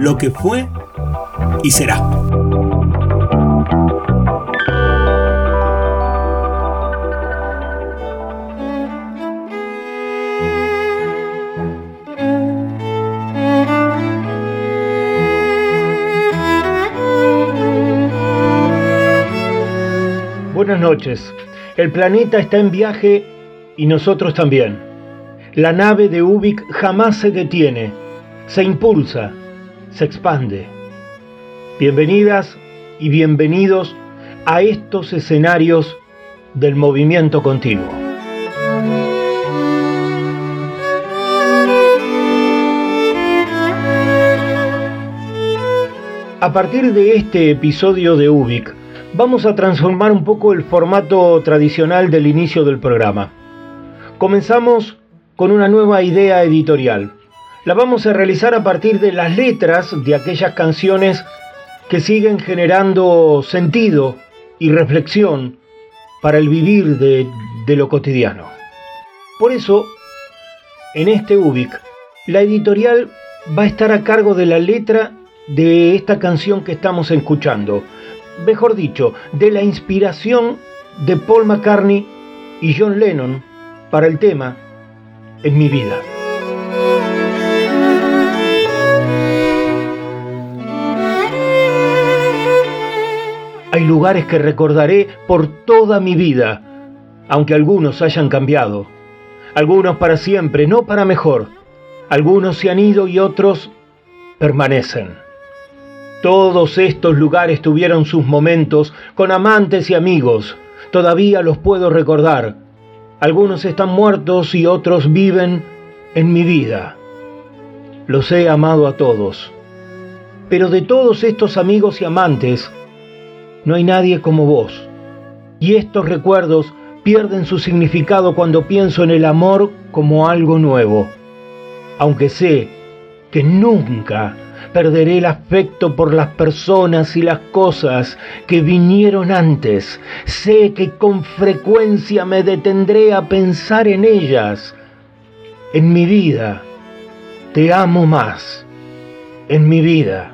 lo que fue y será. Buenas noches. El planeta está en viaje y nosotros también. La nave de Ubik jamás se detiene, se impulsa, se expande. Bienvenidas y bienvenidos a estos escenarios del movimiento continuo. A partir de este episodio de Ubik, vamos a transformar un poco el formato tradicional del inicio del programa. Comenzamos con una nueva idea editorial. La vamos a realizar a partir de las letras de aquellas canciones que siguen generando sentido y reflexión para el vivir de, lo cotidiano. Por eso, en este UBIC, la editorial va a estar a cargo de la letra de esta canción que estamos escuchando. Mejor dicho, de la inspiración de Paul McCartney y John Lennon para el tema En mi vida. Lugares que recordaré por toda mi vida, aunque algunos hayan cambiado. Algunos para siempre, no para mejor. Algunos se han ido y otros permanecen. Todos estos lugares tuvieron sus momentos con amantes y amigos. Todavía los puedo recordar. Algunos están muertos y otros viven en mi vida. Los he amado a todos. Pero de todos estos amigos y amantes, no hay nadie como vos. Y estos recuerdos pierden su significado cuando pienso en el amor como algo nuevo. Aunque sé que nunca perderé el afecto por las personas y las cosas que vinieron antes. Sé que con frecuencia me detendré a pensar en ellas. En mi vida te amo más. En mi vida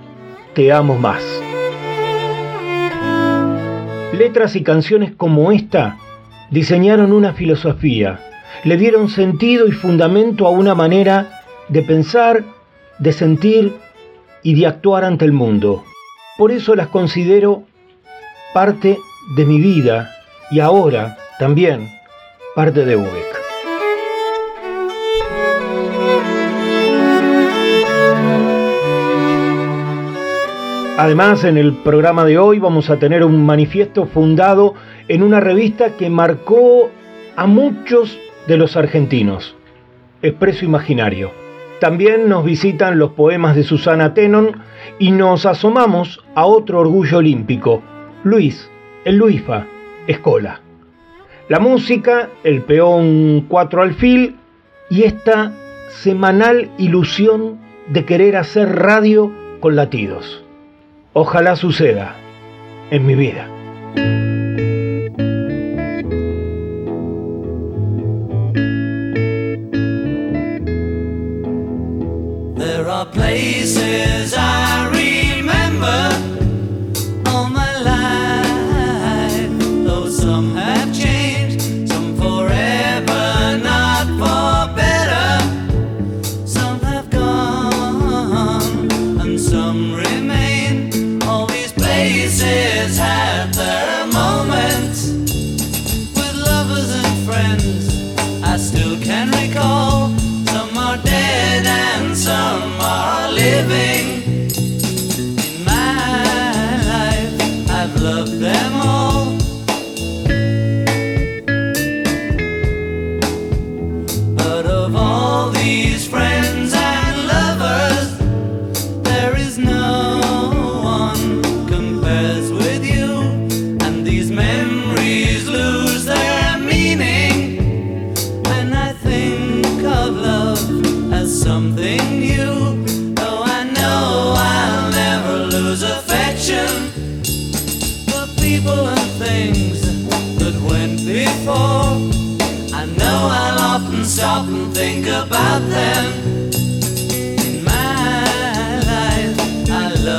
te amo más. Letras y canciones como esta diseñaron una filosofía, le dieron sentido y fundamento a una manera de pensar, de sentir y de actuar ante el mundo. Por eso las considero parte de mi vida y ahora también parte de Ubek. Además, en el programa de hoy vamos a tener un manifiesto fundado en una revista que marcó a muchos de los argentinos, Expreso Imaginario. También nos visitan los poemas de Susana Tenon y nos asomamos a otro orgullo olímpico, Luis, el Luifa, Escola. La música, el peón 4 alfil y esta semanal ilusión de querer hacer radio con latidos. Ojalá suceda en mi vida.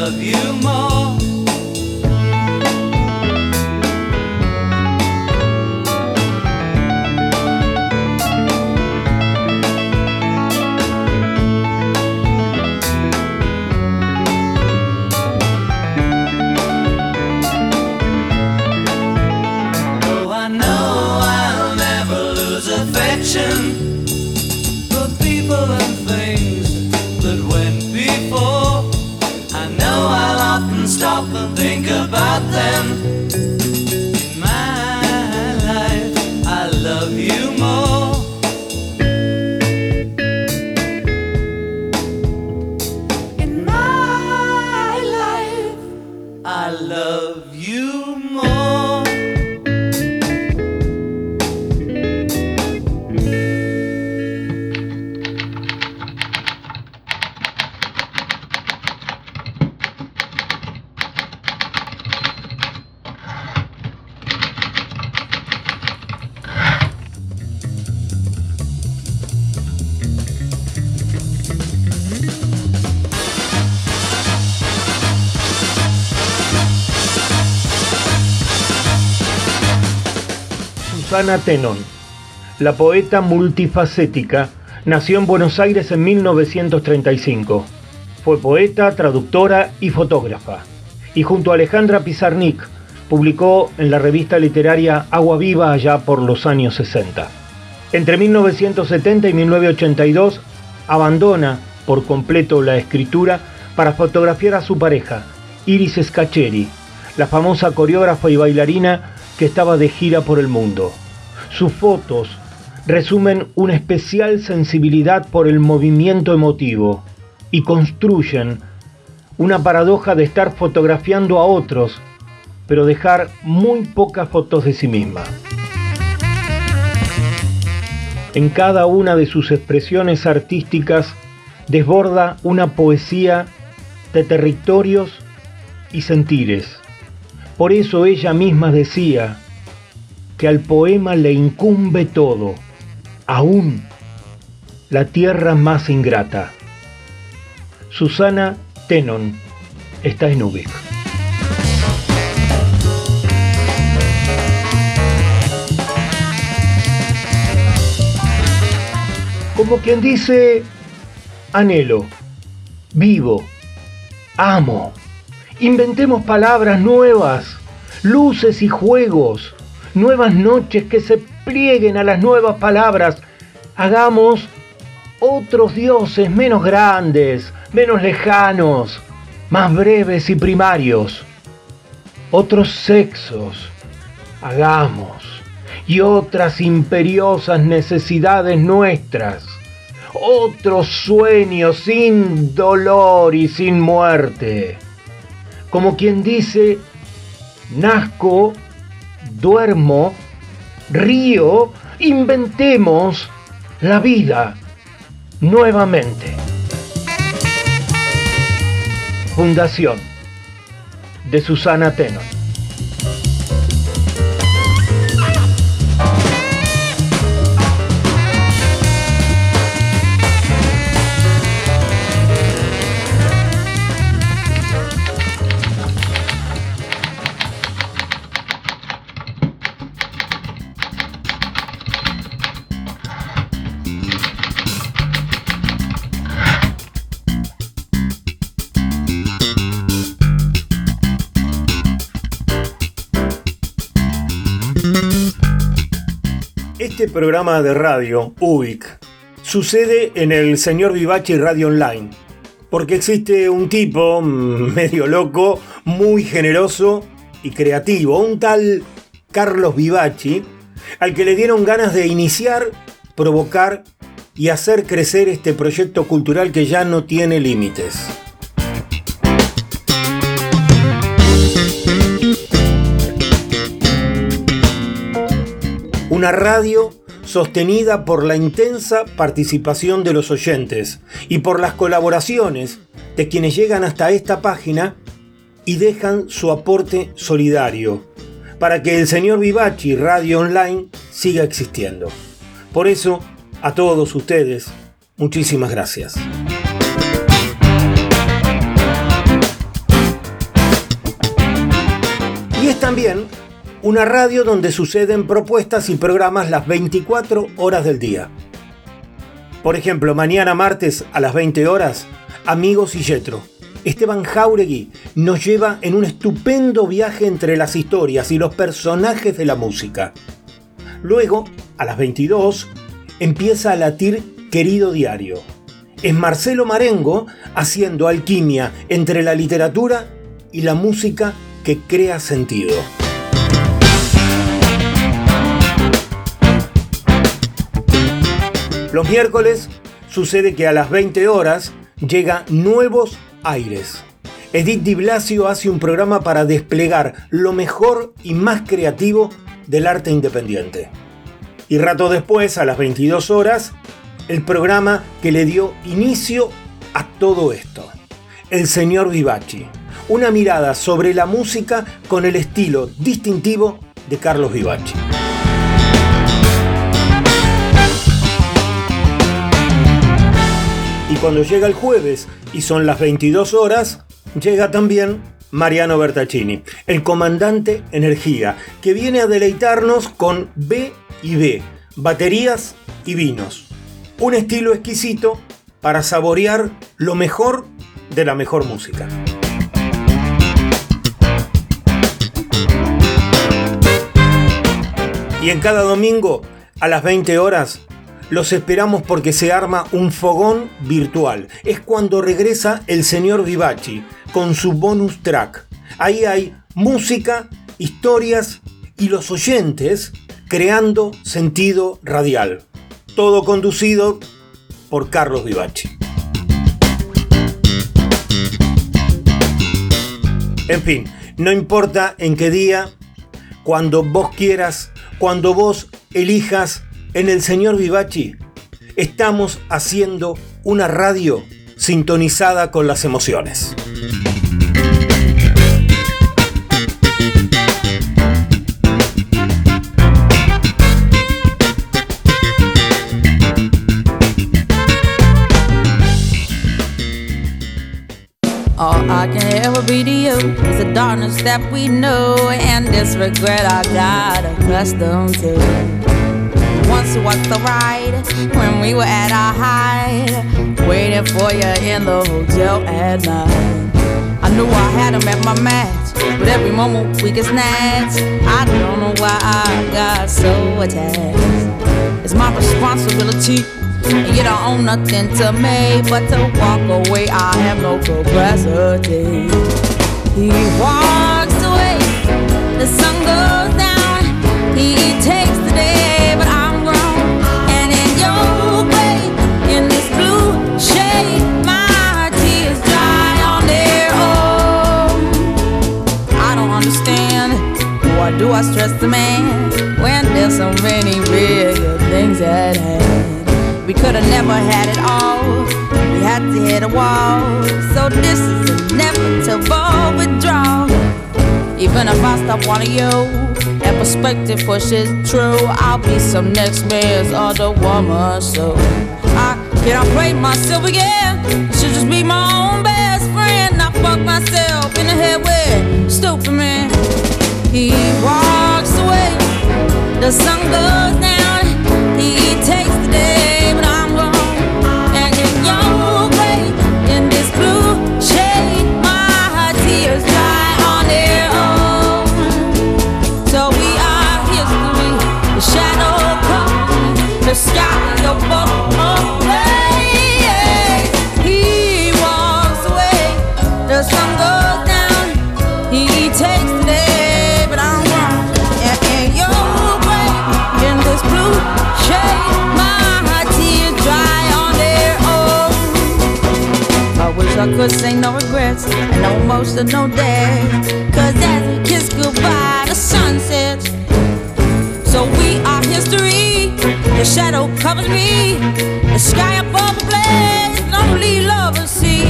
Love you Susana Tenon, la poeta multifacética, nació en Buenos Aires en 1935. Fue poeta, traductora y fotógrafa. Y junto a Alejandra Pizarnik publicó en la revista literaria Agua Viva allá por los años 60. Entre 1970 y 1982 abandona por completo la escritura para fotografiar a su pareja, Iris Scacheri, la famosa coreógrafa y bailarina que estaba de gira por el mundo. Sus fotos resumen una especial sensibilidad por el movimiento emotivo y construyen una paradoja de estar fotografiando a otros, pero dejar muy pocas fotos de sí misma. En cada una de sus expresiones artísticas desborda una poesía de territorios y sentires. Por eso ella misma decía que al poema le incumbe todo, aún la tierra más ingrata. Susana Tenon está en Ubik. Como quien dice, anhelo, vivo, amo. Inventemos palabras nuevas, luces y juegos, nuevas noches que se plieguen a las nuevas palabras. Hagamos otros dioses menos grandes, menos lejanos, más breves y primarios. Otros sexos, hagamos, y otras imperiosas necesidades nuestras. Otros sueños sin dolor y sin muerte. Como quien dice, nazco, duermo, río, inventemos la vida nuevamente. Fundación de Susana Tenon. Este programa de radio, UBIC, sucede en el señor Vivachi Radio Online, porque existe un tipo mm, medio loco, muy generoso y creativo, un tal Carlos Vivachi, al que le dieron ganas de iniciar, provocar y hacer crecer este proyecto cultural que ya no tiene límites. Una radio sostenida por la intensa participación de los oyentes y por las colaboraciones de quienes llegan hasta esta página y dejan su aporte solidario para que el señor Vivachi Radio Online siga existiendo. Por eso, a todos ustedes, muchísimas gracias. Y es también una radio donde suceden propuestas y programas las 24 horas del día. Por ejemplo, mañana martes a las 20 horas, Amigos y Yetro. Esteban Jauregui nos lleva en un estupendo viaje entre las historias y los personajes de la música. Luego, a las 22, empieza a latir Querido Diario. Es Marcelo Marengo haciendo alquimia entre la literatura y la música que crea sentido. Los miércoles sucede que a las 20 horas llega Nuevos Aires. Edith Di Blasio hace un programa para desplegar lo mejor y más creativo del arte independiente. Y rato después, a las 22 horas, el programa que le dio inicio a todo esto. El señor Vivachi. Una mirada sobre la música con el estilo distintivo de Carlos Vivachi. Cuando llega el jueves y son las 22 horas, llega también Mariano Bertaccini, el comandante Energía, que viene a deleitarnos con B y B, baterías y vinos. Un estilo exquisito para saborear lo mejor de la mejor música. Y en cada domingo, a las 20 horas, los esperamos porque se arma un fogón virtual. Es cuando regresa el señor Vivachi con su bonus track. Ahí hay música, historias y los oyentes creando sentido radial. Todo conducido por Carlos Vivachi. En fin, no importa en qué día, cuando vos quieras, cuando vos elijas en el señor Vivachi, estamos haciendo una radio sintonizada con las emociones. All I can ever be to you is the darkness that we know and this regret I got accustomed to. You walked the ride when we were at our height, waiting for you in the hotel at night. I knew I had him at my match, but every moment we get snatched. I don't know why I got so attached. It's my responsibility and you don't own nothing to me but to walk away. I have no capacity. He walks away, the sun goes down. He takes the day, I stress the man when there's so many bigger things at hand? We could have never had it all. We had to hit a wall. So this is inevitable withdrawal. Even if I stop wanting you, and perspective pushes true, I'll be some next man's other woman. So I cannot play myself again. I should just be my own best friend. I fuck myself in the head with stupid man. He walks away, the sun goes down. He takes the day, but I'm gone. And in your way, in this blue shade, my tears dry on their own. So we are history, the shadow comes. sun Could say no regrets and no emotional day. Cause as we kiss goodbye, the sun sets. So we are history. The shadow covers me. The sky above blaze, lonely lovers see.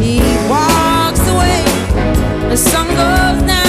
He walks away. The sun goes down.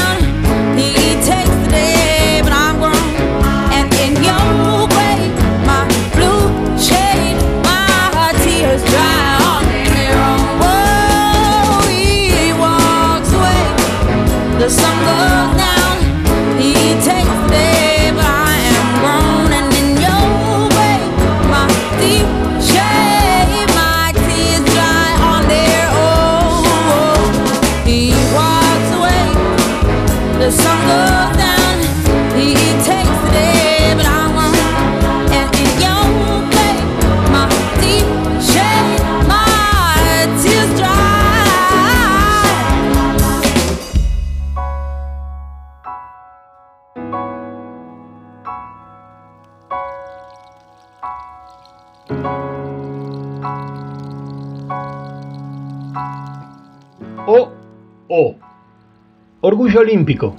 Olímpico.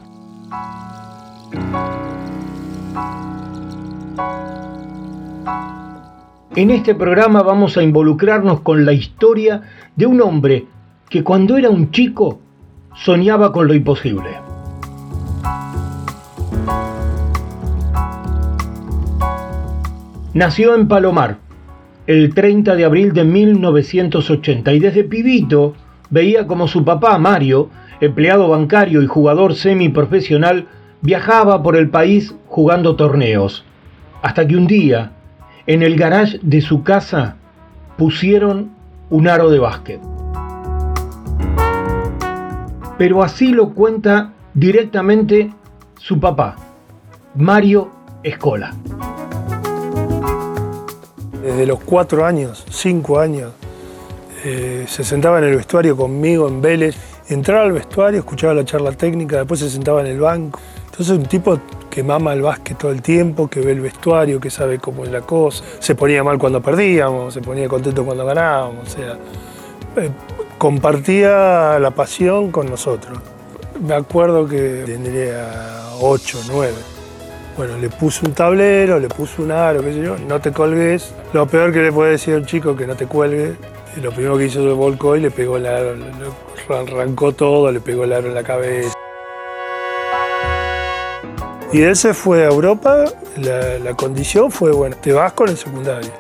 En este programa vamos a involucrarnos con la historia de un hombre que cuando era un chico soñaba con lo imposible. Nació en Palomar el 30 de abril de 1980 y desde pibito veía como su papá Mario, empleado bancario y jugador semiprofesional, viajaba por el país jugando torneos, hasta que un día, en el garage de su casa, pusieron un aro de básquet. Pero así lo cuenta directamente su papá, Mario Escola. Desde los cuatro años, cinco años, eh, se sentaba en el vestuario conmigo en Vélez. Entraba al vestuario, escuchaba la charla técnica, después se sentaba en el banco. Entonces un tipo que mama el básquet todo el tiempo, que ve el vestuario, que sabe cómo es la cosa. Se ponía mal cuando perdíamos, se ponía contento cuando ganábamos. O sea, eh, compartía la pasión con nosotros. Me acuerdo que tendría ocho, nueve. Bueno, le puse un tablero, le puse un aro, qué sé yo, no te colgues. Lo peor que le puede decir a un chico que no te cuelgue. Lo primero que hizo se volcó y le pegó el aro, arrancó todo, le pegó el aro en la cabeza. Y él se fue a Europa, la, condición fue, bueno, te vas con el secundario.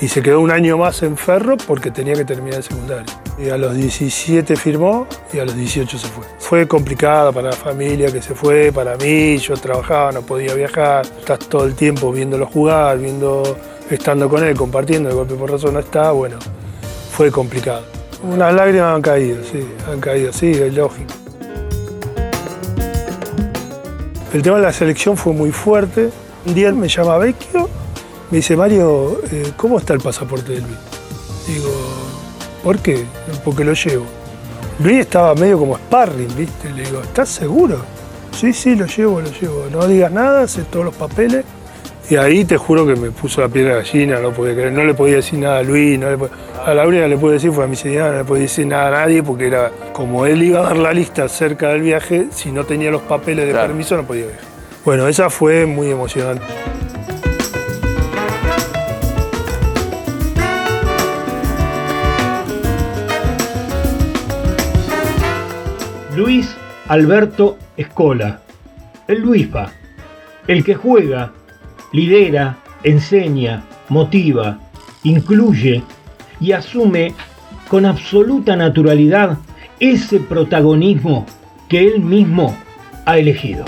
Y se quedó un año más en Ferro porque tenía que terminar el secundario. Y a los 17 firmó y a los 18 se fue. Fue complicada para la familia que se fue, para mí, yo trabajaba, no podía viajar. Estás todo el tiempo viéndolo jugar, viendo, estando con él, compartiendo, de golpe por razón no está, bueno, fue complicado. Unas lágrimas han caído, sí, han caído, sí, es lógico. El tema de la selección fue muy fuerte. Un día me llama Vecchio, me dice, Mario, eh, ¿cómo está el pasaporte de Luis? Digo, ¿por qué? Porque lo llevo. Luis estaba medio como sparring, ¿viste? Le digo, ¿estás seguro? Sí, sí, lo llevo, lo llevo. No digas nada, sé todos los papeles. Y ahí te juro que me puso la piel de gallina, no podía creer. No le podía decir nada a Luis, no le a la única que le pude decir fue a mi señora, no le podía decir nada a nadie porque era como él iba a dar la lista acerca del viaje, si no tenía los papeles de Claro. permiso no podía viajar. Bueno, esa fue muy emocionante. Luis Alberto Escola, el Luispa, el que juega, lidera, enseña, motiva, incluye y asume con absoluta naturalidad ese protagonismo que él mismo ha elegido.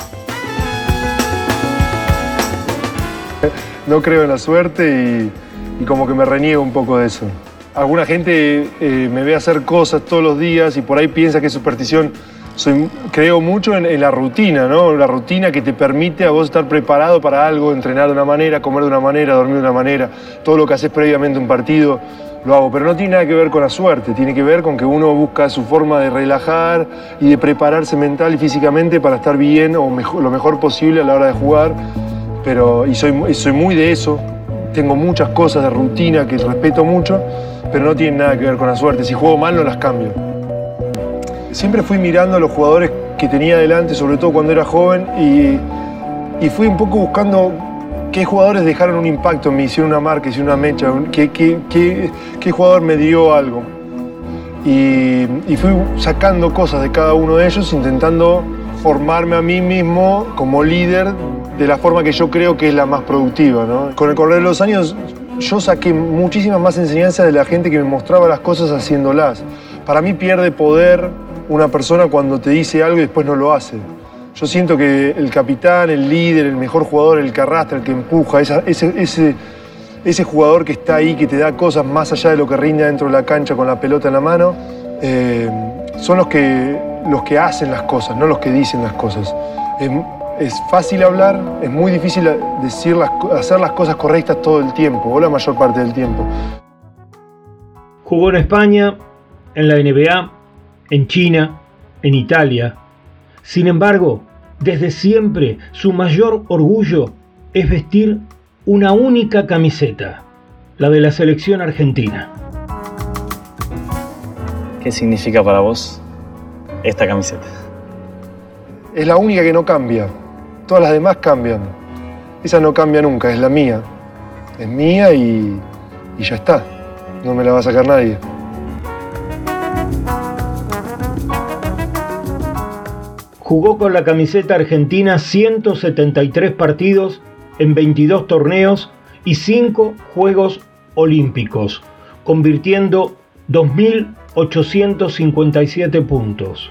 no creo en la suerte y, como que me reniego un poco de eso. Alguna gente eh, me ve hacer cosas todos los días y por ahí piensa que es superstición. Soy, creo mucho en, en la rutina, ¿no? La rutina que te permite a vos estar preparado para algo, entrenar de una manera, comer de una manera, dormir de una manera. Todo lo que haces previamente a un partido, lo hago, pero no tiene nada que ver con la suerte, tiene que ver con que uno busca su forma de relajar y de prepararse mental y físicamente para estar bien o mejor- lo mejor posible a la hora de jugar. Pero, y soy, y soy muy de eso, tengo muchas cosas de rutina que respeto mucho, pero no tienen nada que ver con la suerte. Si juego mal no las cambio. Siempre fui mirando a los jugadores que tenía delante, sobre todo cuando era joven, y, y fui un poco buscando qué jugadores dejaron un impacto en mí, hicieron una marca, hicieron una mecha, qué, qué- qué- qué jugador me dio algo. Y, y fui sacando cosas de cada uno de ellos, intentando formarme a mí mismo como líder de la forma que yo creo que es la más productiva. ¿no? Con el correr de los años, yo saqué muchísimas más enseñanzas de la gente que me mostraba las cosas haciéndolas. Para mí pierde poder una persona cuando te dice algo y después no lo hace. Yo siento que el capitán, el líder, el mejor jugador, el que arrastra, el que empuja, ese, ese, ese jugador que está ahí, que te da cosas más allá de lo que rinde dentro de la cancha con la pelota en la mano, eh, son los que, los que hacen las cosas, no los que dicen las cosas. Es, fácil hablar, es muy difícil decir las, hacer las cosas correctas todo el tiempo, o la mayor parte del tiempo. Jugó en España, en la NBA, en China, en Italia. Sin embargo, desde siempre su mayor orgullo es vestir una única camiseta, la de la selección argentina. ¿Qué significa para vos esta camiseta? Es la única que no cambia. Todas las demás cambian. Esa no cambia nunca, es la mía. Es mía y, y ya está. No me la va a sacar nadie. Jugó con la camiseta argentina 173 partidos en 22 torneos y 5 Juegos Olímpicos, convirtiendo 2.857 puntos.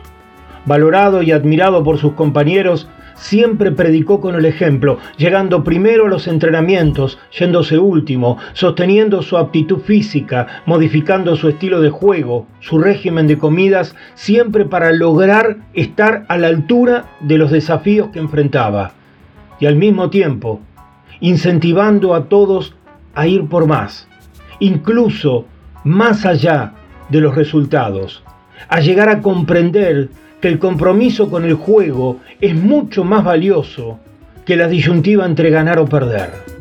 Valorado y admirado por sus compañeros, siempre predicó con el ejemplo, llegando primero a los entrenamientos, yéndose último, sosteniendo su aptitud física, modificando su estilo de juego, su régimen de comidas, siempre para lograr estar a la altura de los desafíos que enfrentaba. Y al mismo tiempo, incentivando a todos a ir por más, incluso más allá de los resultados, a llegar a comprender que el compromiso con el juego es mucho más valioso que la disyuntiva entre ganar o perder.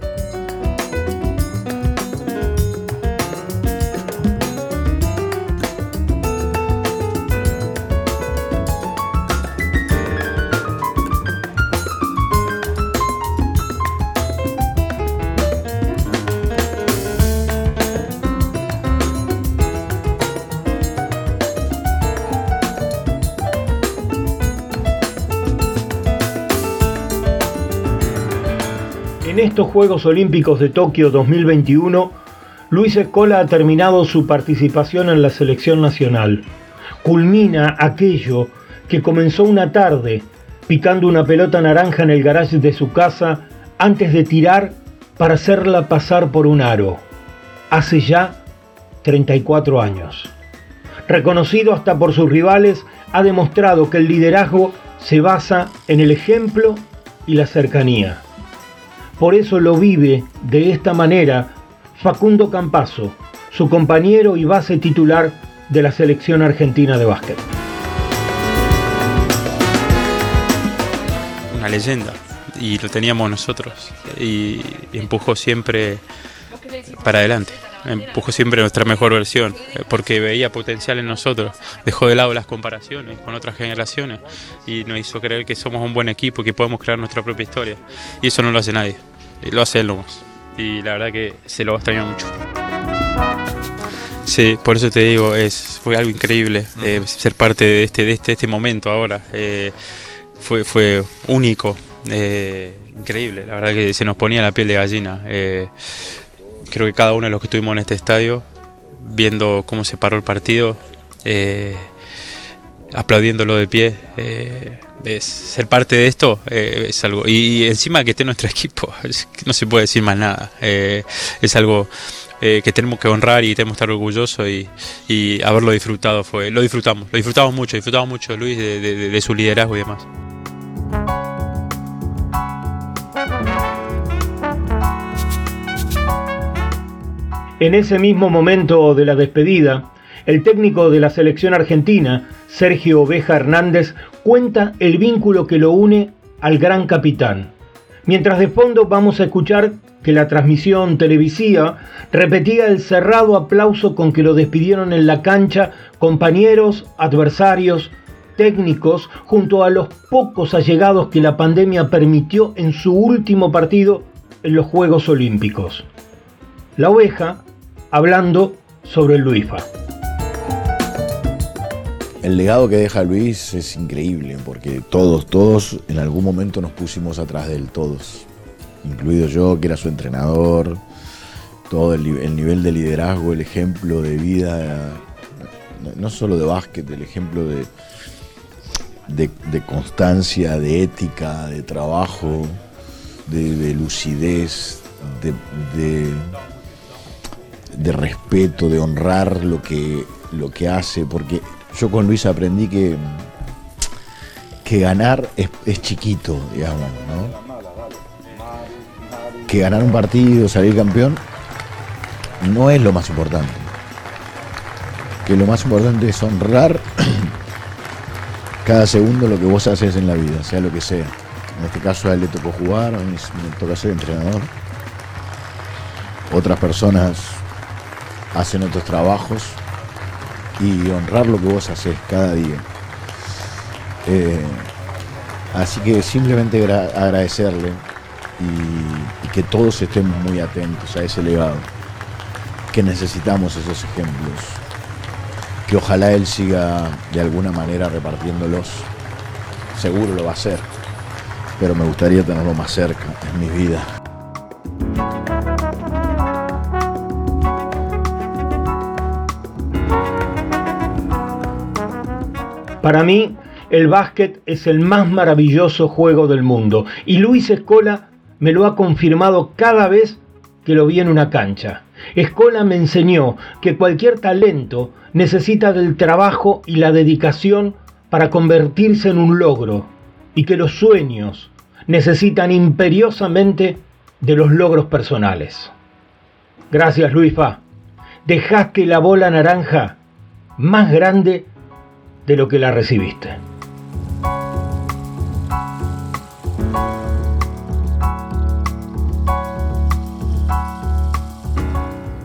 Estos Juegos Olímpicos de Tokio 2021, Luis Escola ha terminado su participación en la selección nacional. Culmina aquello que comenzó una tarde picando una pelota naranja en el garage de su casa antes de tirar para hacerla pasar por un aro. Hace ya 34 años. Reconocido hasta por sus rivales, ha demostrado que el liderazgo se basa en el ejemplo y la cercanía. Por eso lo vive de esta manera Facundo Campazo, su compañero y base titular de la selección argentina de básquet. Una leyenda y lo teníamos nosotros y empujó siempre para adelante. Empujó siempre nuestra mejor versión eh, porque veía potencial en nosotros. Dejó de lado las comparaciones con otras generaciones y nos hizo creer que somos un buen equipo que podemos crear nuestra propia historia. Y eso no lo hace nadie, eh, lo hace él nomás. Y la verdad que se lo va a extrañar mucho. Sí, por eso te digo, es, fue algo increíble eh, ser parte de este, de este, este momento ahora. Eh, fue, fue único, eh, increíble, la verdad que se nos ponía la piel de gallina. Eh, creo que cada uno de los que estuvimos en este estadio, viendo cómo se paró el partido, eh, aplaudiéndolo de pie, eh, es, ser parte de esto eh, es algo. Y, y encima que esté nuestro equipo, es no se puede decir más nada. Eh, es algo eh, que tenemos que honrar y tenemos que estar orgullosos y, y haberlo disfrutado. fue Lo disfrutamos, lo disfrutamos mucho, disfrutamos mucho Luis, de- de- de su liderazgo y demás. En ese mismo momento de la despedida, el técnico de la selección argentina, Sergio Oveja Hernández, cuenta el vínculo que lo une al gran capitán. Mientras de fondo vamos a escuchar que la transmisión televisiva repetía el cerrado aplauso con que lo despidieron en la cancha compañeros, adversarios, técnicos, junto a los pocos allegados que la pandemia permitió en su último partido en los Juegos Olímpicos. La oveja hablando sobre el Luifa. El legado que deja Luis es increíble porque todos, todos en algún momento nos pusimos atrás de él, todos. Incluido yo, que era su entrenador, todo el, el nivel de liderazgo, el ejemplo de vida, no solo de básquet, el ejemplo de, de, de constancia, de ética, de trabajo, de, de lucidez, de, de, respeto, de honrar lo que, lo que hace, porque yo con Luis aprendí que, que ganar es, es chiquito, digamos, ¿no? Que ganar un partido, salir campeón, no es lo más importante. Que lo más importante es honrar cada segundo lo que vos haces en la vida, sea lo que sea. En este caso a él le tocó jugar, a mí me toca ser entrenador. Otras personas hacen otros trabajos y honrar lo que vos haces cada día. Eh, así que simplemente agra- agradecerle y, y que todos estemos muy atentos a ese legado, que necesitamos esos ejemplos, que ojalá él siga de alguna manera repartiéndolos, seguro lo va a hacer, pero me gustaría tenerlo más cerca en mi vida. Para mí, el básquet es el más maravilloso juego del mundo y Luis Escola me lo ha confirmado cada vez que lo vi en una cancha. Escola me enseñó que cualquier talento necesita del trabajo y la dedicación para convertirse en un logro y que los sueños necesitan imperiosamente de los logros personales. Gracias Luis Fa. Dejaste la bola naranja más grande de lo que la recibiste.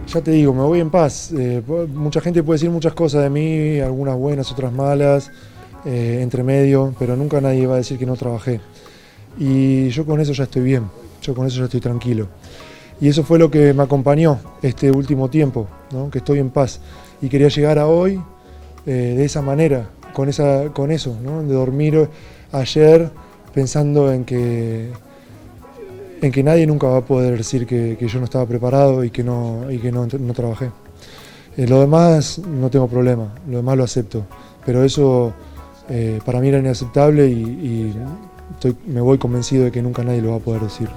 Ya te digo, me voy en paz. Eh, mucha gente puede decir muchas cosas de mí, algunas buenas, otras malas, eh, entre medio, pero nunca nadie va a decir que no trabajé. Y yo con eso ya estoy bien, yo con eso ya estoy tranquilo. Y eso fue lo que me acompañó este último tiempo, ¿no? que estoy en paz. Y quería llegar a hoy eh, de esa manera, con, esa, con eso, ¿no? de dormir ayer pensando en que, en que nadie nunca va a poder decir que, yo no estaba preparado y que no, y que no, no trabajé. Eh, lo demás no tengo problema, lo demás lo acepto, pero eso eh, para mí era inaceptable y, me voy convencido de que nunca nadie lo va a poder decir.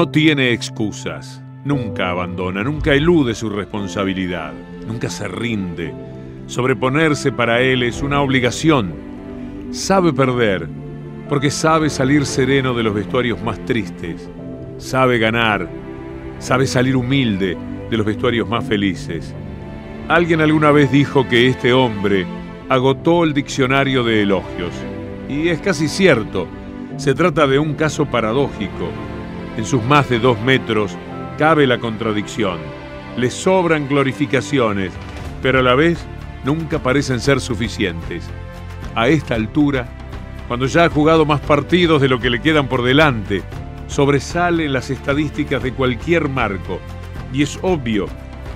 No tiene excusas, nunca abandona, nunca elude su responsabilidad, nunca se rinde. Sobreponerse para él es una obligación. Sabe perder, porque sabe salir sereno de los vestuarios más tristes. Sabe ganar, sabe salir humilde de los vestuarios más felices. Alguien alguna vez dijo que este hombre agotó el diccionario de elogios. Y es casi cierto, se trata de un caso paradójico. En sus más de dos metros cabe la contradicción. Le sobran glorificaciones, pero a la vez nunca parecen ser suficientes. A esta altura, cuando ya ha jugado más partidos de lo que le quedan por delante, sobresale en las estadísticas de cualquier marco. Y es obvio,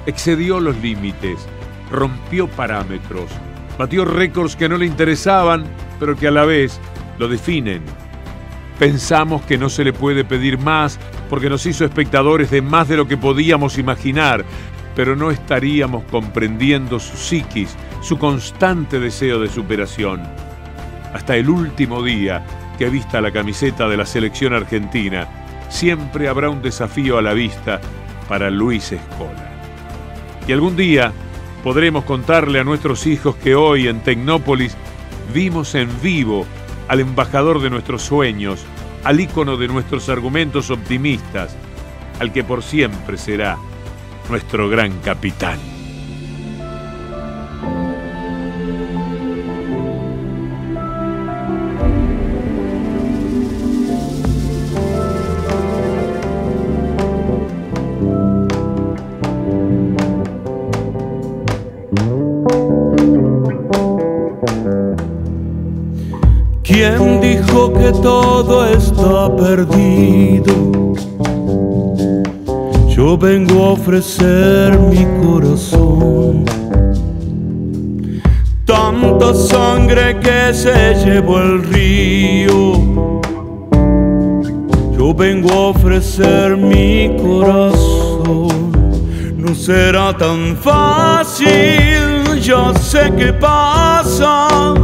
excedió los límites, rompió parámetros, batió récords que no le interesaban, pero que a la vez lo definen. Pensamos que no se le puede pedir más porque nos hizo espectadores de más de lo que podíamos imaginar, pero no estaríamos comprendiendo su psiquis, su constante deseo de superación. Hasta el último día que vista la camiseta de la selección argentina, siempre habrá un desafío a la vista para Luis Escola. Y algún día podremos contarle a nuestros hijos que hoy en Tecnópolis vimos en vivo al embajador de nuestros sueños, al ícono de nuestros argumentos optimistas, al que por siempre será nuestro gran capitán. Que todo está perdido? Yo vengo a ofrecer mi corazón. Tanta sangre que se llevó el río. Yo vengo a ofrecer mi corazón. No será tan fácil, ya sé qué pasa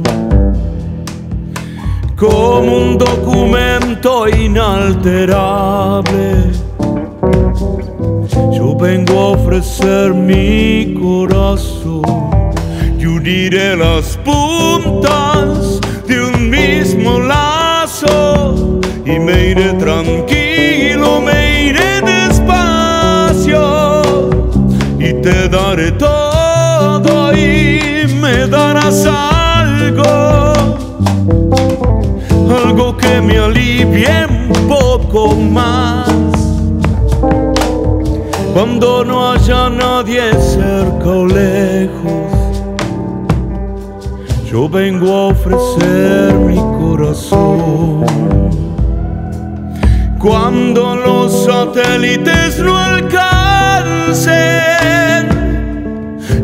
como un documento inalterable. Yo vengo a ofrecer mi corazón y uniré las puntas de un mismo lazo y me iré tranquilo, me iré despacio y te daré todo y me darás algo que me alivie un poco más. Cuando no haya nadie cerca o lejos, yo vengo a ofrecer mi corazón. Cuando los satélites no alcancen,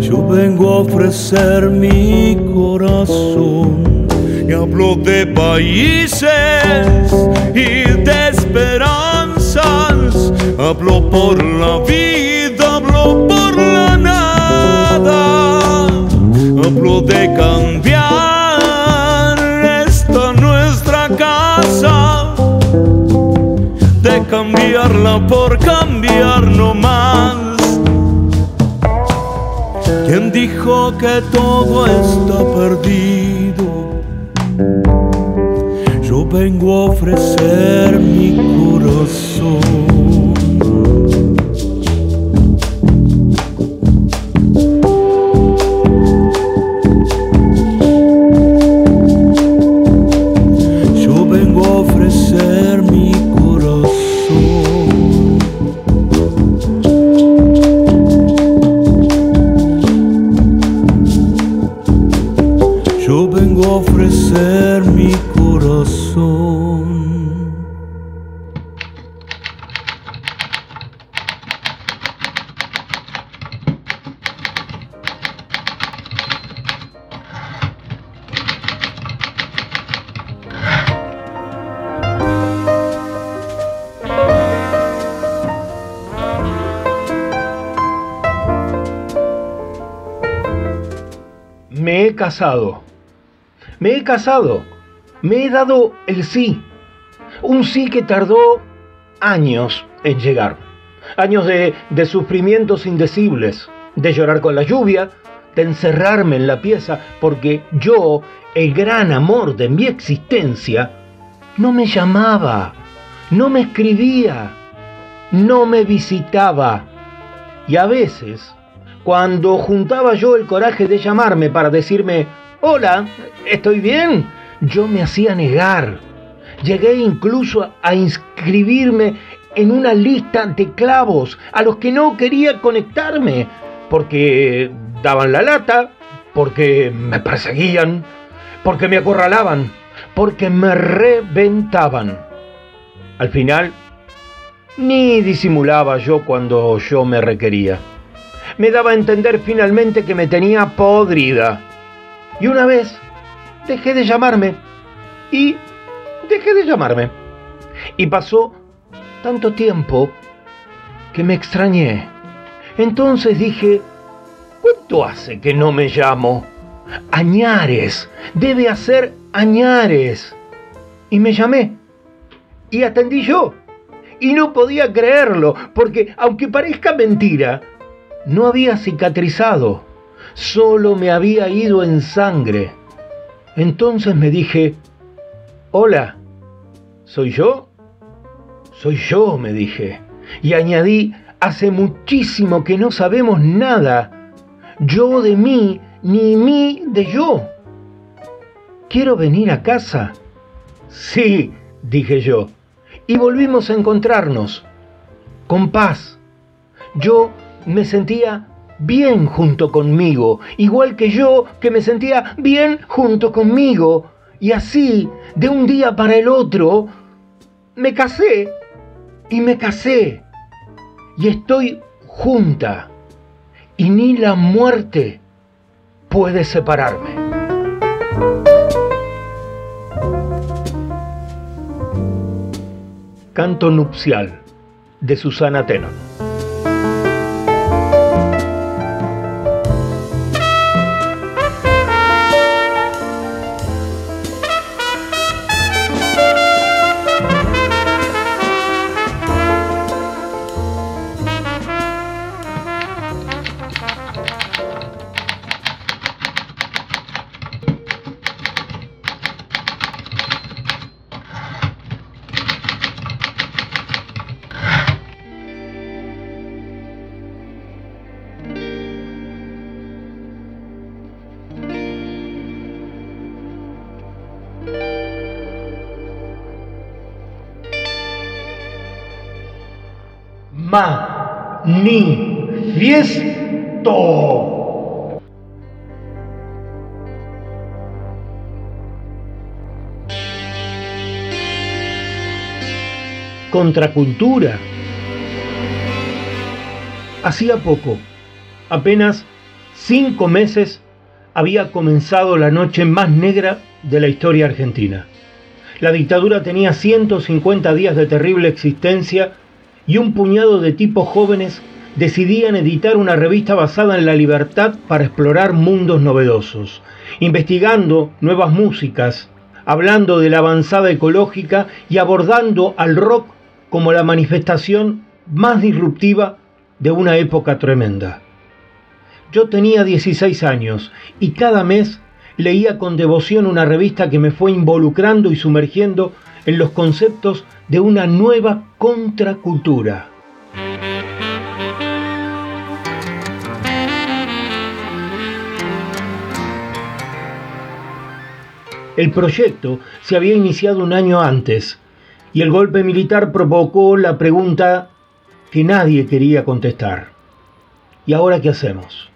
yo vengo a ofrecer mi corazón y hablo de países y de esperanzas. Hablo por la vida, hablo por la nada. Hablo de cambiar esta nuestra casa. De cambiarla por cambiar no más. ¿Quién dijo que todo está perdido? Yo vengo a ofrecer mi corazón. Casado. Me he casado. Me he dado el sí. Un sí que tardó años en llegar. Años de, de sufrimientos indecibles, de llorar con la lluvia, de encerrarme en la pieza, porque yo, el gran amor de mi existencia, no me llamaba, no me escribía, no me visitaba. Y a veces, cuando juntaba yo el coraje de llamarme para decirme, hola, ¿estoy bien? Yo me hacía negar. Llegué incluso a- inscribirme en una lista de clavos a los que no quería conectarme, porque daban la lata, porque me perseguían, porque me acorralaban, porque me reventaban. Al final, ni disimulaba yo cuando yo me requería. Me daba a entender finalmente que me tenía podrida. Y una vez dejé de llamarme. Y dejé de llamarme. Y pasó tanto tiempo que me extrañé. Entonces dije, ¿cuánto hace que no me llamo? Añares, debe hacer Añares. Y me llamé. Y atendí yo. Y no podía creerlo, porque aunque parezca mentira, no había cicatrizado, solo me había ido en sangre. Entonces me dije, hola, ¿soy yo? Soy yo, me dije. Y añadí, hace muchísimo que no sabemos nada, yo de mí, ni mí de yo. ¿Quiero venir a casa? Sí, dije yo y volvimos a encontrarnos, con paz. Yo me sentía bien junto conmigo, igual que yo que me sentía bien junto conmigo. Y así, de un día para el otro, me casé y me casé. Y estoy junta. Y ni la muerte puede separarme. Canto nupcial de Susana Tenon. Manifiesto. Contracultura. Hacía poco, apenas cinco meses, había comenzado la noche más negra de la historia argentina. La dictadura tenía 150 días de terrible existencia y un puñado de tipos jóvenes decidían editar una revista basada en la libertad para explorar mundos novedosos, investigando nuevas músicas, hablando de la avanzada ecológica y abordando al rock como la manifestación más disruptiva de una época tremenda. Yo tenía 16 años y cada mes leía con devoción una revista que me fue involucrando y sumergiendo en los conceptos de una nueva contracultura. El proyecto se había iniciado un año antes y el golpe militar provocó la pregunta que nadie quería contestar. ¿Y ahora qué hacemos?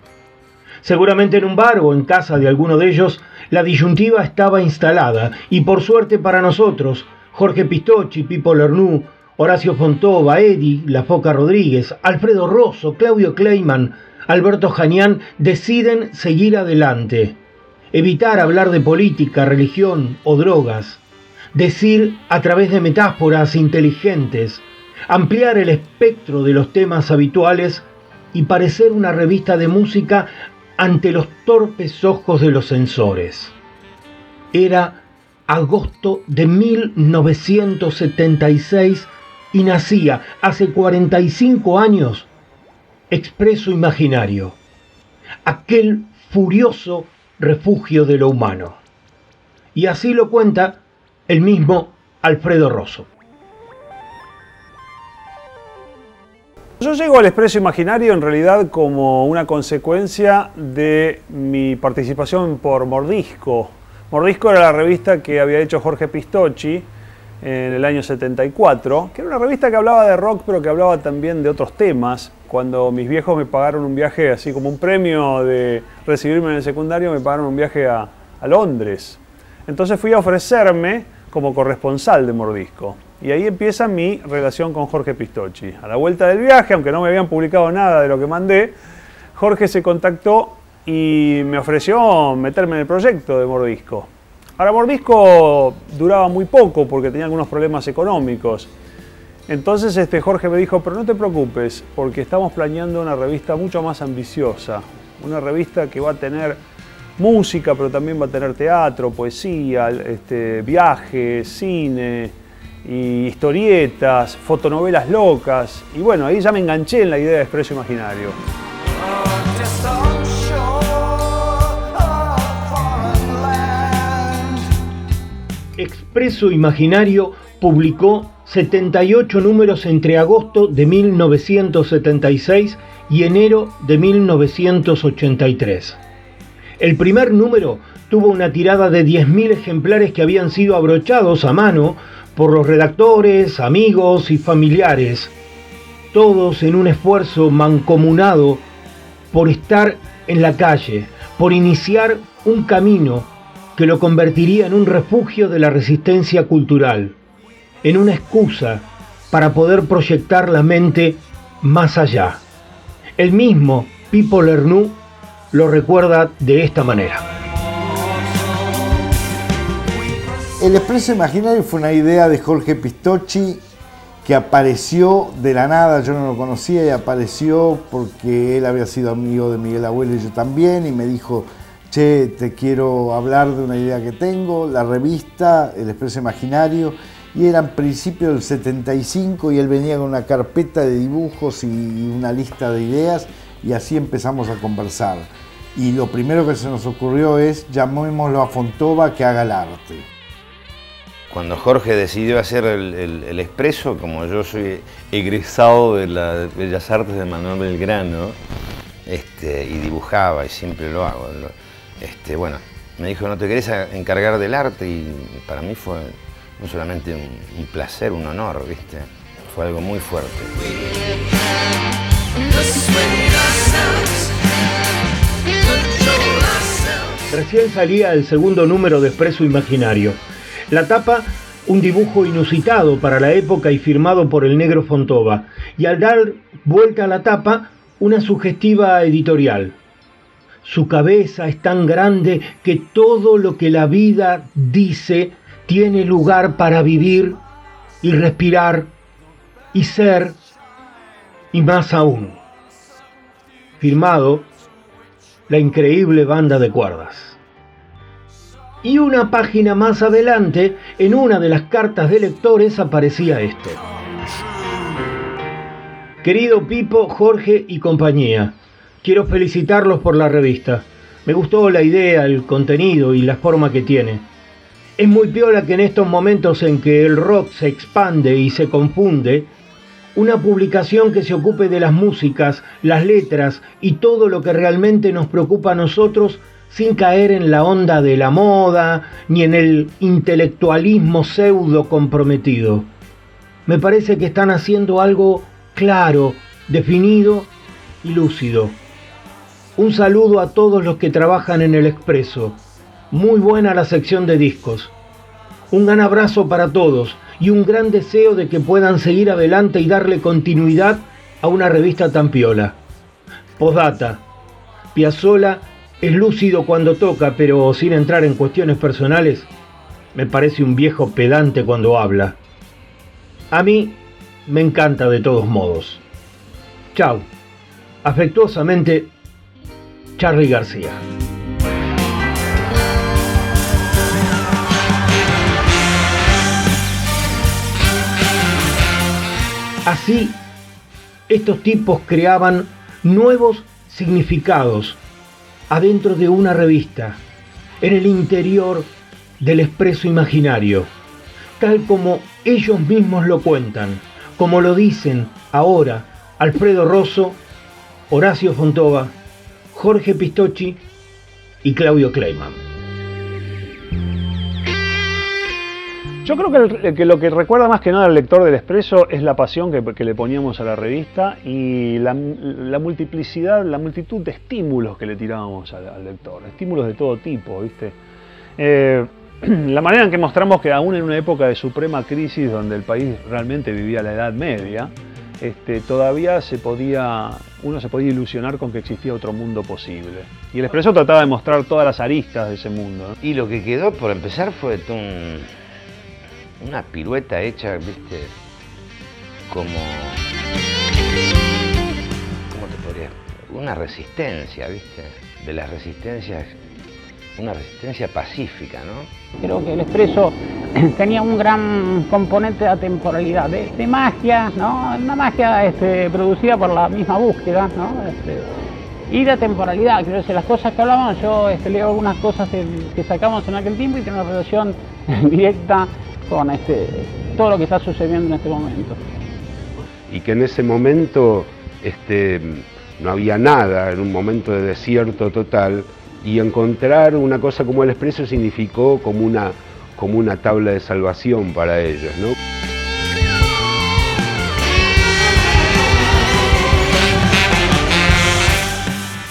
Seguramente en un bar o en casa de alguno de ellos la disyuntiva estaba instalada y por suerte para nosotros Jorge Pistocchi, Pipo Lernú, Horacio Fontova, Edi, La Foca Rodríguez, Alfredo Rosso, Claudio Kleiman, Alberto Janián deciden seguir adelante, evitar hablar de política, religión o drogas, decir a través de metáforas inteligentes, ampliar el espectro de los temas habituales y parecer una revista de música ante los torpes ojos de los censores. Era agosto de 1976 y nacía hace 45 años Expreso Imaginario, aquel furioso refugio de lo humano. Y así lo cuenta el mismo Alfredo Rosso. Yo llego al Expreso Imaginario en realidad como una consecuencia de mi participación por Mordisco, Mordisco era la revista que había hecho Jorge Pistocchi en el año 74, que era una revista que hablaba de rock, pero que hablaba también de otros temas. Cuando mis viejos me pagaron un viaje, así como un premio de recibirme en el secundario, me pagaron un viaje a, Londres. Entonces fui a ofrecerme como corresponsal de Mordisco. Y ahí empieza mi relación con Jorge Pistocchi. A la vuelta del viaje, aunque no me habían publicado nada de lo que mandé, Jorge se contactó y me ofreció meterme en el proyecto de Mordisco. Ahora, Mordisco duraba muy poco porque tenía algunos problemas económicos. Entonces este Jorge me dijo, pero no te preocupes, porque estamos planeando una revista mucho más ambiciosa. Una revista que va a tener música, pero también va a tener teatro, poesía, este, viajes, cine, y historietas, fotonovelas locas. Y bueno, ahí ya me enganché en la idea de Expreso Imaginario. Expreso Imaginario publicó 78 números entre agosto de 1976 y enero de 1983. El primer número tuvo una tirada de 10.000 ejemplares que habían sido abrochados a mano por los redactores, amigos y familiares, todos en un esfuerzo mancomunado por estar en la calle, por iniciar un camino que lo convertiría en un refugio de la resistencia cultural, en una excusa para poder proyectar la mente más allá. El mismo Pipo Lernoux lo recuerda de esta manera. El Expreso Imaginario fue una idea de Jorge Pistocchi que apareció de la nada, yo no lo conocía y apareció porque él había sido amigo de Miguel Abuelo y yo también y me dijo, che, te quiero hablar de una idea que tengo, la revista, El Expreso Imaginario, y era en principio del 75 y él venía con una carpeta de dibujos y una lista de ideas y así empezamos a conversar. Y lo primero que se nos ocurrió es llamémoslo a Fontova que haga el arte. Cuando Jorge decidió hacer el, el- expreso, como yo soy egresado de las Bellas Artes de Manuel Belgrano, este, y dibujaba, y siempre lo hago, este, bueno, me dijo, ¿no te querés encargar del arte? Y para mí fue no solamente un, un placer, un honor, ¿viste? Fue algo muy fuerte. Recién salía el segundo número de Expreso Imaginario. La tapa, un dibujo inusitado para la época y firmado por el negro Fontova. Y al dar vuelta a la tapa, una sugestiva editorial. Su cabeza es tan grande que todo lo que la vida dice tiene lugar para vivir y respirar y ser y más aún. Firmado la increíble banda de cuerdas. Y una página más adelante, en una de las cartas de lectores aparecía esto. Querido Pipo, Jorge y compañía, quiero felicitarlos por la revista. Me gustó la idea, el contenido y la forma que tiene. Es muy piola que en estos momentos en que el rock se expande y se confunde, una publicación que se ocupe de las músicas, las letras y todo lo que realmente nos preocupa a nosotros sin caer en la onda de la moda ni en el intelectualismo pseudo comprometido. Me parece que están haciendo algo claro, definido y lúcido. Un saludo a todos los que trabajan en el Expreso. Muy buena la sección de discos. Un gran abrazo para todos y un gran deseo de que puedan seguir adelante y darle continuidad a una revista tan piola. Postdata. Piazzola es lúcido cuando toca, pero sin entrar en cuestiones personales, me parece un viejo pedante cuando habla. A mí me encanta de todos modos. Chao. Afectuosamente, Charlie García. Así, estos tipos creaban nuevos significados adentro de una revista, en el interior del expreso imaginario, tal como ellos mismos lo cuentan, como lo dicen ahora Alfredo Rosso, Horacio Fontova, Jorge Pistocchi y Claudio Kleiman. Yo creo que, el- que lo que recuerda más que nada al lector del Expreso es la pasión que, que le poníamos a la revista y la, multiplicidad, la multitud de estímulos que le tirábamos al, al lector, estímulos de todo tipo, ¿viste? Eh, la manera en que mostramos que aún en una época de suprema crisis donde el país realmente vivía la Edad Media, este, todavía se podía, uno se podía ilusionar con que existía otro mundo posible. Y el Expreso trataba de mostrar todas las aristas de ese mundo. Y lo que quedó por empezar fue un- una pirueta hecha, viste, como... ¿Cómo te podría? Una resistencia, viste, de las resistencias, una resistencia pacífica, ¿no? Creo que el expreso tenía un gran componente de atemporalidad, de, de magia, ¿no? Una magia este, producida por la misma búsqueda, ¿no? Este, y de temporalidad, quiero decir, las cosas que hablamos, yo este, leo algunas cosas que, que sacamos en aquel tiempo y tiene una relación directa con este, todo lo que está sucediendo en este momento. y que en ese momento este, no había nada, en un momento de desierto total, y encontrar una cosa como el expreso significó como una, como una tabla de salvación para ellos. ¿no?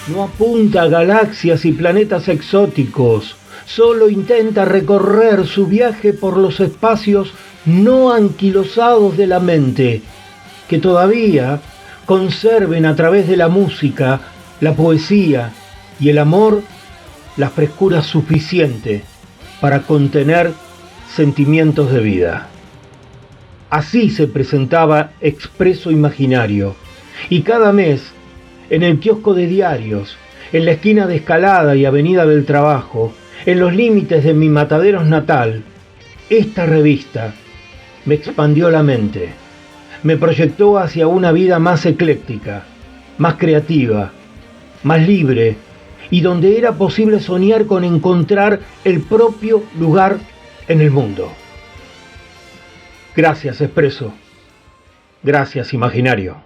No apunta a galaxias y planetas exóticos, solo intenta recorrer su viaje por los espacios no anquilosados de la mente, que todavía conserven a través de la música, la poesía y el amor la frescura suficiente para contener sentimientos de vida. Así se presentaba Expreso Imaginario, y cada mes, en el kiosco de diarios, en la esquina de Escalada y Avenida del Trabajo, en los límites de mi Mataderos natal, esta revista me expandió la mente, me proyectó hacia una vida más ecléctica, más creativa, más libre, y donde era posible soñar con encontrar el propio lugar en el mundo. Gracias, Expreso. Gracias, Imaginario.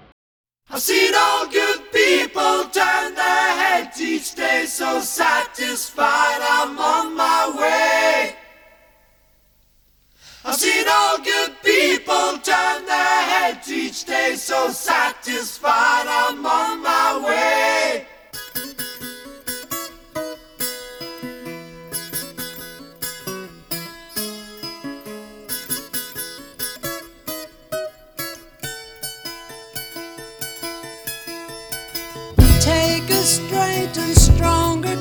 Straight and stronger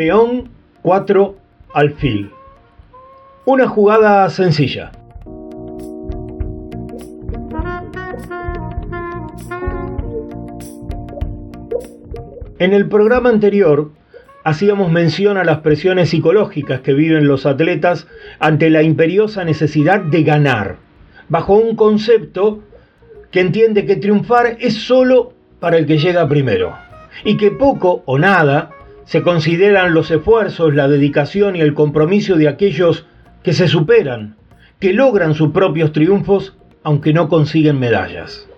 Peón 4 alfil. Una jugada sencilla. En el programa anterior hacíamos mención a las presiones psicológicas que viven los atletas ante la imperiosa necesidad de ganar, bajo un concepto que entiende que triunfar es solo para el que llega primero, y que poco o nada se consideran los esfuerzos, la dedicación y el compromiso de aquellos que se superan, que logran sus propios triunfos aunque no consiguen medallas.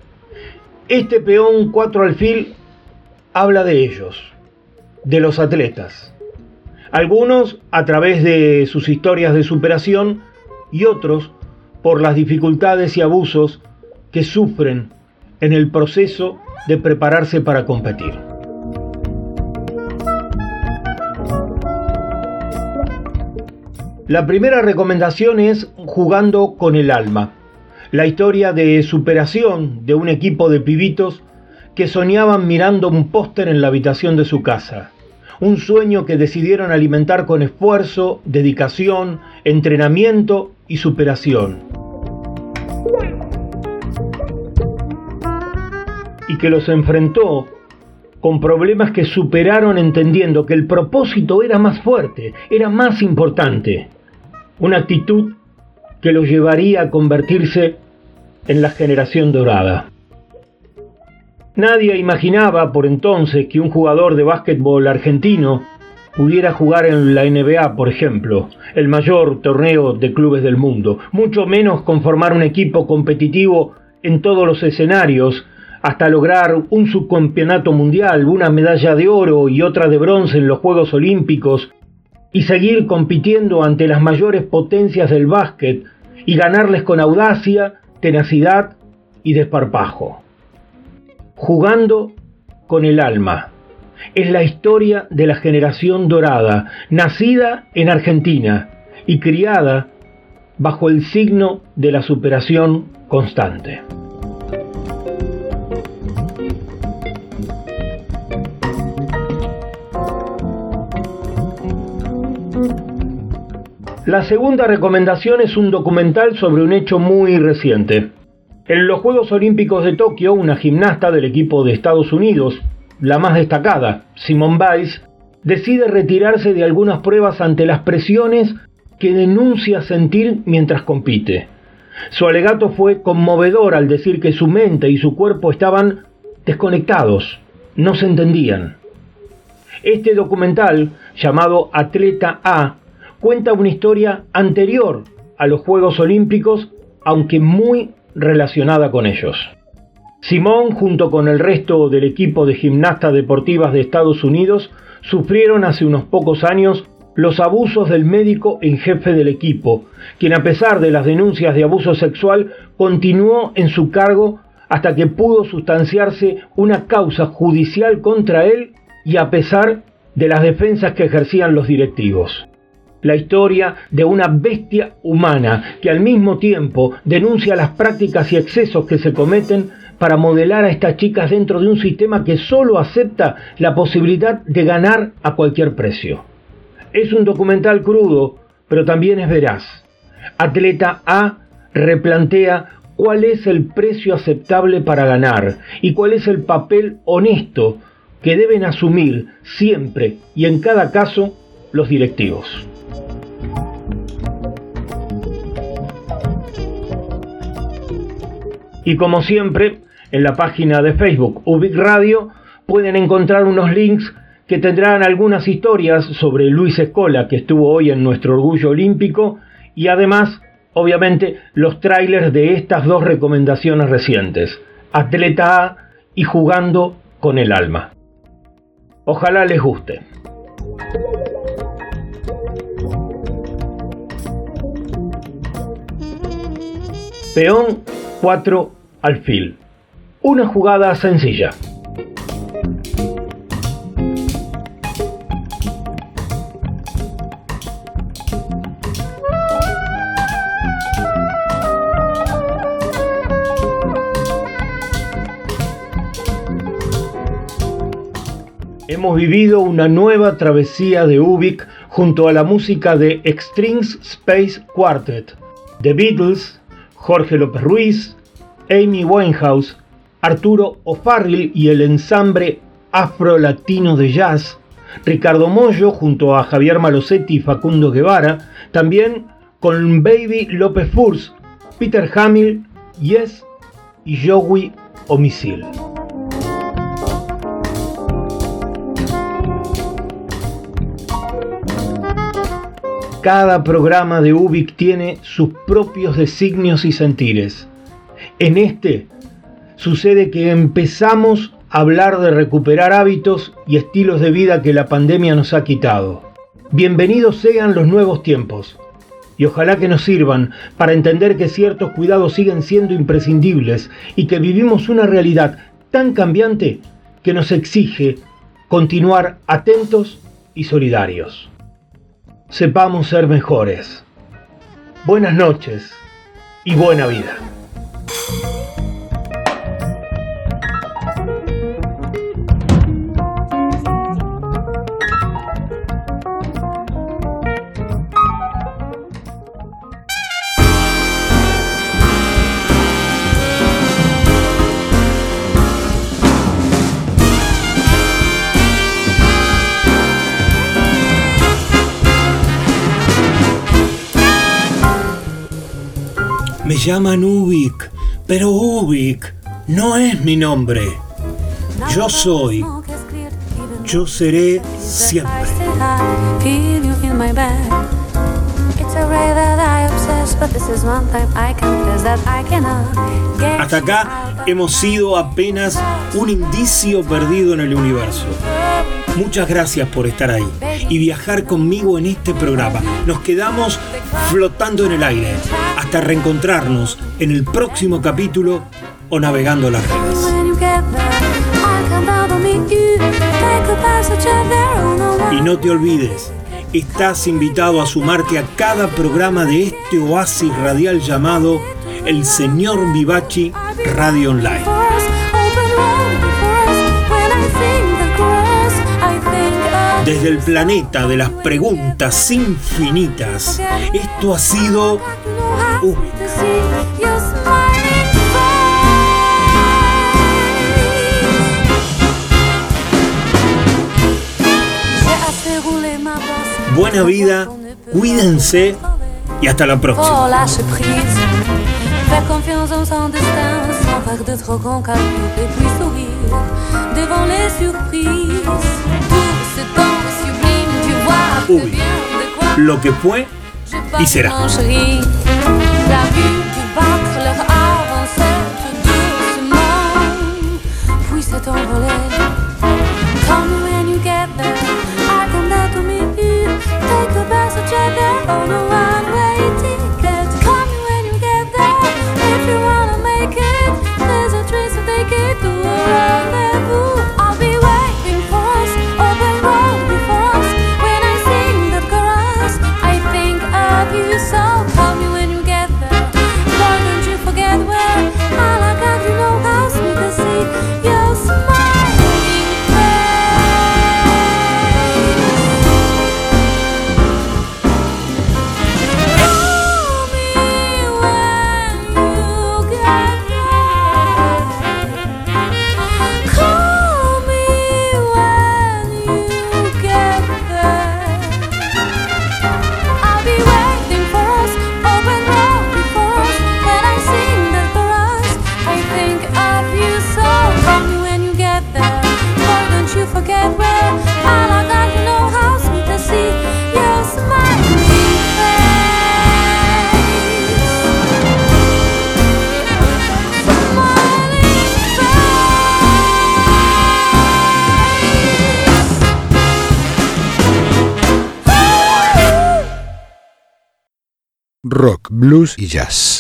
Este peón 4 alfil habla de ellos, de los atletas. Algunos a través de sus historias de superación y otros por las dificultades y abusos que sufren en el proceso de prepararse para competir. La primera recomendación es Jugando con el alma, la historia de superación de un equipo de pibitos que soñaban mirando un póster en la habitación de su casa. Un sueño que decidieron alimentar con esfuerzo, dedicación, entrenamiento y superación. Y que los enfrentó con problemas que superaron entendiendo que el propósito era más fuerte, era más importante. Una actitud que los llevaría a convertirse en la generación dorada. Nadie imaginaba por entonces que un jugador de básquetbol argentino pudiera jugar en la NBA, por ejemplo, el mayor torneo de clubes del mundo, mucho menos conformar un equipo competitivo en todos los escenarios, hasta lograr un subcampeonato mundial, una medalla de oro y otra de bronce en los Juegos Olímpicos, y seguir compitiendo ante las mayores potencias del básquet y ganarles con audacia, tenacidad y desparpajo jugando con el alma. Es la historia de la generación dorada, nacida en Argentina y criada bajo el signo de la superación constante. La segunda recomendación es un documental sobre un hecho muy reciente. En los Juegos Olímpicos de Tokio, una gimnasta del equipo de Estados Unidos, la más destacada, Simone Biles, decide retirarse de algunas pruebas ante las presiones que denuncia sentir mientras compite. Su alegato fue conmovedor al decir que su mente y su cuerpo estaban desconectados, no se entendían. Este documental, llamado Atleta A, cuenta una historia anterior a los Juegos Olímpicos, aunque muy relacionada con ellos. Simón, junto con el resto del equipo de gimnastas deportivas de Estados Unidos, sufrieron hace unos pocos años los abusos del médico en jefe del equipo, quien a pesar de las denuncias de abuso sexual continuó en su cargo hasta que pudo sustanciarse una causa judicial contra él y a pesar de las defensas que ejercían los directivos la historia de una bestia humana que al mismo tiempo denuncia las prácticas y excesos que se cometen para modelar a estas chicas dentro de un sistema que solo acepta la posibilidad de ganar a cualquier precio. Es un documental crudo, pero también es veraz. Atleta A replantea cuál es el precio aceptable para ganar y cuál es el papel honesto que deben asumir siempre y en cada caso los directivos. Y como siempre, en la página de Facebook Ubic Radio pueden encontrar unos links que tendrán algunas historias sobre Luis Escola, que estuvo hoy en nuestro orgullo olímpico, y además, obviamente, los trailers de estas dos recomendaciones recientes, Atleta A y Jugando con el Alma. Ojalá les guste. Peón 4 alfil. Una jugada sencilla. Hemos vivido una nueva travesía de Ubik junto a la música de Extremes Space Quartet, The Beatles, Jorge López Ruiz, Amy Winehouse, Arturo O'Farrill y el ensamble afro-latino de jazz, Ricardo Mollo junto a Javier Malosetti y Facundo Guevara, también con Baby López Furs, Peter Hamill, Yes y Joey Omisil. Cada programa de Ubik tiene sus propios designios y sentires. En este sucede que empezamos a hablar de recuperar hábitos y estilos de vida que la pandemia nos ha quitado. Bienvenidos sean los nuevos tiempos y ojalá que nos sirvan para entender que ciertos cuidados siguen siendo imprescindibles y que vivimos una realidad tan cambiante que nos exige continuar atentos y solidarios. Sepamos ser mejores. Buenas noches y buena vida. Llaman Ubik, pero Ubik no es mi nombre. Yo soy, yo seré siempre. Hasta acá hemos sido apenas un indicio perdido en el universo. Muchas gracias por estar ahí y viajar conmigo en este programa. Nos quedamos flotando en el aire hasta reencontrarnos en el próximo capítulo o navegando las redes. Y no te olvides, estás invitado a sumarte a cada programa de este oasis radial llamado El Señor Vivachi Radio Online. Desde el planeta de las preguntas infinitas, esto ha sido. Buena vida, cuídense y hasta la próxima. Uy, lo que fue y será. Blues y jazz.